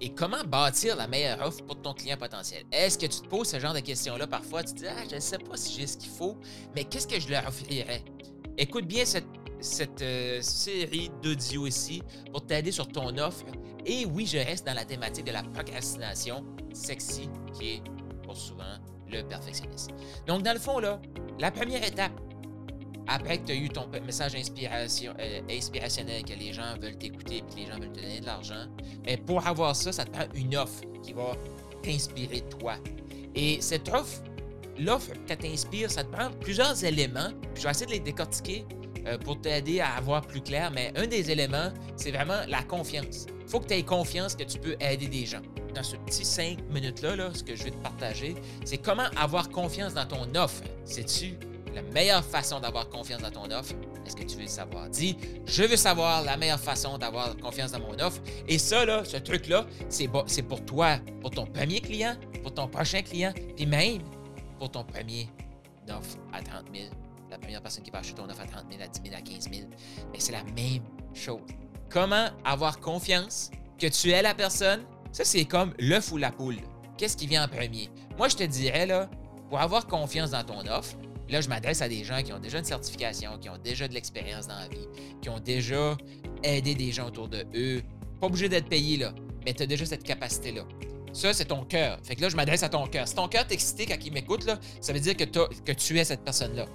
Et comment bâtir la meilleure offre pour ton client potentiel? Est-ce que tu te poses ce genre de questions-là parfois? Tu te dis, ah, je ne sais pas si j'ai ce qu'il faut, mais qu'est-ce que je leur offrirais? Écoute bien cette, euh, série d'audio ici pour t'aider sur ton offre. Et oui, je reste dans la thématique de la procrastination sexy, qui est pour souvent le perfectionnisme. Donc, dans le fond, la première étape, après que tu as eu ton message euh, inspirationnel, que les gens veulent t'écouter et que les gens veulent te donner de l'argent, mais pour avoir ça, ça te prend une offre qui va t'inspirer toi. Et cette offre, l'offre que t'inspire, ça te prend plusieurs éléments. je vais essayer de les décortiquer euh, pour t'aider à avoir plus clair, mais un des éléments, c'est vraiment la confiance. Il faut que tu aies confiance que tu peux aider des gens. Dans ce petit cinq minutes-là, là, ce que je vais te partager, c'est comment avoir confiance dans ton offre. Sais-tu la meilleure façon d'avoir confiance dans ton offre? Est-ce que tu veux le savoir? Dis, je veux savoir la meilleure façon d'avoir confiance dans mon offre. Et ça, là, ce truc-là, c'est pour toi, pour ton premier client, pour ton prochain client, puis même pour ton premier offre à 30 000. La première personne qui va acheter ton offre à 30 000, à 10 000, à 15 000. Mais c'est la même chose. Comment avoir confiance que tu es la personne? Ça, c'est comme l'œuf ou la poule. Qu'est-ce qui vient en premier? Moi, je te dirais, là, pour avoir confiance dans ton offre, Là, je m'adresse à des gens qui ont déjà une certification, qui ont déjà de l'expérience dans la vie, qui ont déjà aidé des gens autour de eux. Pas obligé d'être payé, là, mais tu as déjà cette capacité-là. Ça, c'est ton cœur. Fait que là, je m'adresse à ton cœur. Si ton cœur excité quand il m'écoute, là, ça veut dire que, tu es cette personne-là.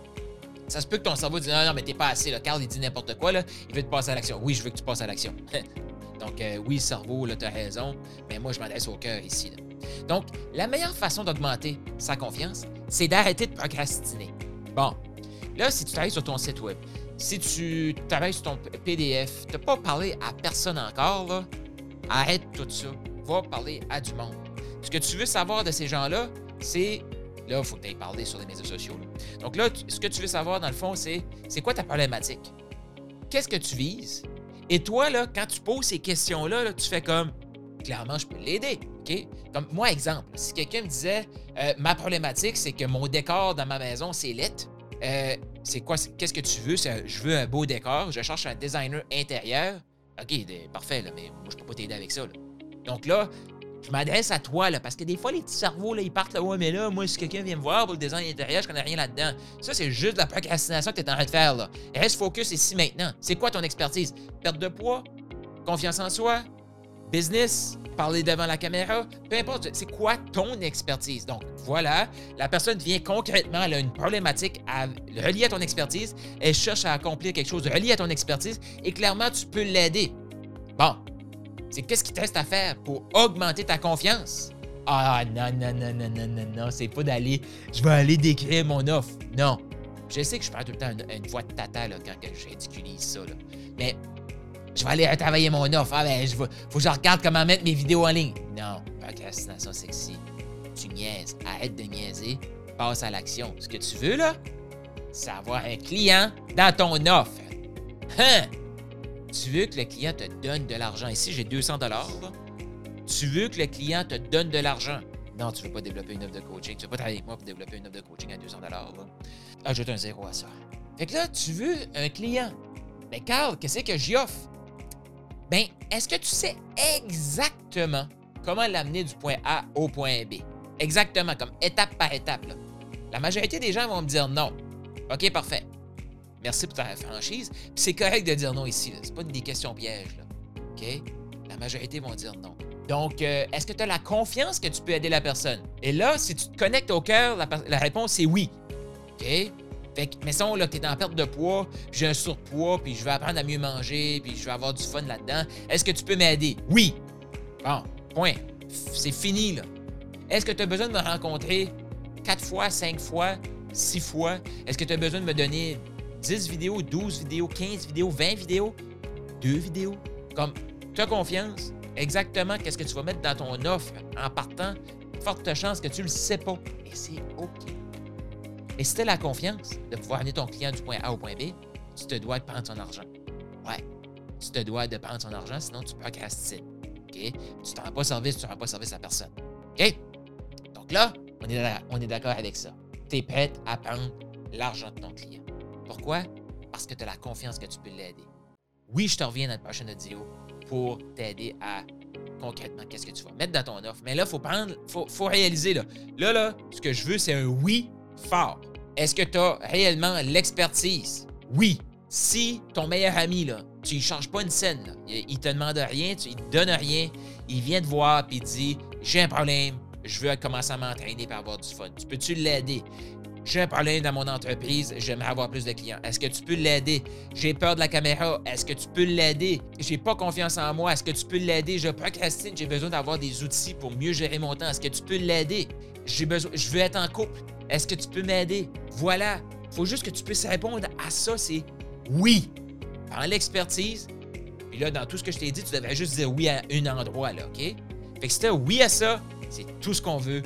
Ça se peut que ton cerveau dise Non, non, mais t'es pas assez. Là. Carl, il dit n'importe quoi. Là. Il veut te passer à l'action. Oui, je veux que tu passes à l'action. Donc, euh, oui, cerveau, là, tu as raison. Mais moi, je m'adresse au cœur ici. Donc, la meilleure façon d'augmenter sa confiance, c'est d'arrêter de procrastiner. Bon, là, si tu travailles sur ton site web, si tu travailles sur ton PDF, tu n'as pas parlé à personne encore, là, arrête tout ça. Va parler à du monde. Ce que tu veux savoir de ces gens-là, c'est. Là, il faut que tu ailles parler sur les médias sociaux. Donc là, ce que tu veux savoir, dans le fond, c'est c'est quoi ta problématique? Qu'est-ce que tu vises? Et toi, là, quand tu poses ces questions-là, tu fais comme clairement, je peux l'aider. Comme moi, exemple, si quelqu'un me disait euh, ma problématique, c'est que mon décor dans ma maison, c'est lit. Euh, c'est quoi? Qu'est-ce que tu veux? je veux un beau décor, je cherche un designer intérieur. OK, parfait, là, mais moi, je peux pas t'aider avec ça. Donc là, je m'adresse à toi, là, parce que des fois, les petits cerveaux, là, ils partent là, ouais, mais là, moi, si quelqu'un vient me voir pour le design intérieur, je connais rien là-dedans. Ça, c'est juste de la procrastination que tu es en train de faire, là. Reste focus ici maintenant. C'est quoi ton expertise? Perte de poids? Confiance en soi? Business, parler devant la caméra, peu importe, c'est quoi ton expertise? Donc voilà, la personne vient concrètement, elle a une problématique reliée à ton expertise, elle cherche à accomplir quelque chose relié à ton expertise et clairement tu peux l'aider. Bon, c'est qu'est-ce qui te reste à faire pour augmenter ta confiance? Ah non, non, non, non, non, non, non, c'est pas d'aller, je vais aller décrire mon offre. Non. Je sais que je parle tout le temps une, voix de tata là, quand je ridiculise ça. Là. Mais je vais aller retravailler mon offre. Ah, ben, je faut que je regarde comment mettre mes vidéos en ligne. Non, procrastination sexy. Tu niaises. Arrête de niaiser. Passe à l'action. Ce que tu veux, là, c'est avoir un client dans ton offre. Hein? Tu veux que le client te donne de l'argent. Ici, j'ai 200 dollars. Tu veux que le client te donne de l'argent. Non, tu ne veux pas développer une offre de coaching. Tu ne veux pas travailler avec moi pour développer une offre de coaching à 200 dollars. Ajoute un zéro à ça. Fait que là, tu veux un client. Mais Carl, qu'est-ce que j'y offre? Ben, est-ce que tu sais exactement comment l'amener du point A au point B? Exactement, comme étape par étape. La majorité des gens vont me dire non. OK, parfait. Merci pour ta franchise. c'est correct de dire non ici. C'est pas des questions pièges. OK? La majorité vont dire non. Donc, euh, est-ce que tu as la confiance que tu peux aider la personne? Et là, si tu te connectes au cœur, la, la réponse est oui. OK? Fait que, mettons, là, t'es en perte de poids, j'ai un surpoids, puis je vais apprendre à mieux manger, puis je vais avoir du fun là-dedans. Est-ce que tu peux m'aider? Oui. Bon, point. C'est fini, là. Est-ce que tu as besoin de me rencontrer quatre fois, cinq fois, six fois? Est-ce que tu as besoin de me donner 10 vidéos, 12 vidéos, 15 vidéos, 20 vidéos? Deux vidéos? Comme, tu as confiance? Exactement qu'est-ce que tu vas mettre dans ton offre en partant? Forte chance que tu le sais pas. Et c'est OK. Et si tu as la confiance de pouvoir amener ton client du point A au point B, tu te dois de prendre son argent. Ouais, tu te dois de prendre son argent, sinon tu peux procrastiner. OK? Tu ne rends pas service, tu ne rends pas service à personne. OK? Donc là, on est, d'accord avec ça. Tu es prête à prendre l'argent de ton client. Pourquoi? Parce que tu as la confiance que tu peux l'aider. Oui, je te reviens dans la prochaine vidéo pour t'aider à concrètement qu'est-ce que tu vas mettre dans ton offre. Mais là, il faut prendre, faut, faut réaliser. Là. là, là, ce que je veux, c'est un oui fort. Est-ce que tu as réellement l'expertise? Oui. Si ton meilleur ami, là, tu ne changes pas une scène, il te demande rien, tu, il te donne rien, il vient te voir et il te dit J'ai un problème, je veux commencer à m'entraîner pour avoir du fun. Tu peux-tu l'aider? J'ai un problème dans mon entreprise, j'aimerais avoir plus de clients. Est-ce que tu peux l'aider? J'ai peur de la caméra, est-ce que tu peux l'aider? J'ai pas confiance en moi, est-ce que tu peux l'aider? Je procrastine, j'ai besoin d'avoir des outils pour mieux gérer mon temps. Est-ce que tu peux l'aider? J'ai besoin, je veux être en couple. Est-ce que tu peux m'aider? Voilà. Il faut juste que tu puisses répondre à ça, c'est oui. Prends l'expertise. Puis là, dans tout ce que je t'ai dit, tu devrais juste dire oui à un endroit, là, OK? Fait que si tu oui à ça, c'est tout ce qu'on veut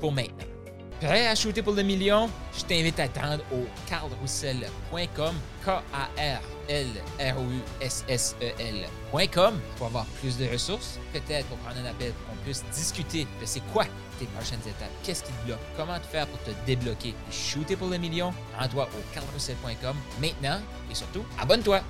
pour maintenant. Prêt à shooter pour le million? Je t'invite à attendre au carlroussel.com, K-A-R-L-R-O-U-S-S-E-L.com pour avoir plus de ressources, peut-être pour prendre un appel, pour qu'on puisse discuter de c'est quoi tes prochaines étapes, qu'est-ce qui te bloque, comment te faire pour te débloquer et shooter pour le million? Rends-toi au carlroussel.com maintenant et surtout, abonne-toi!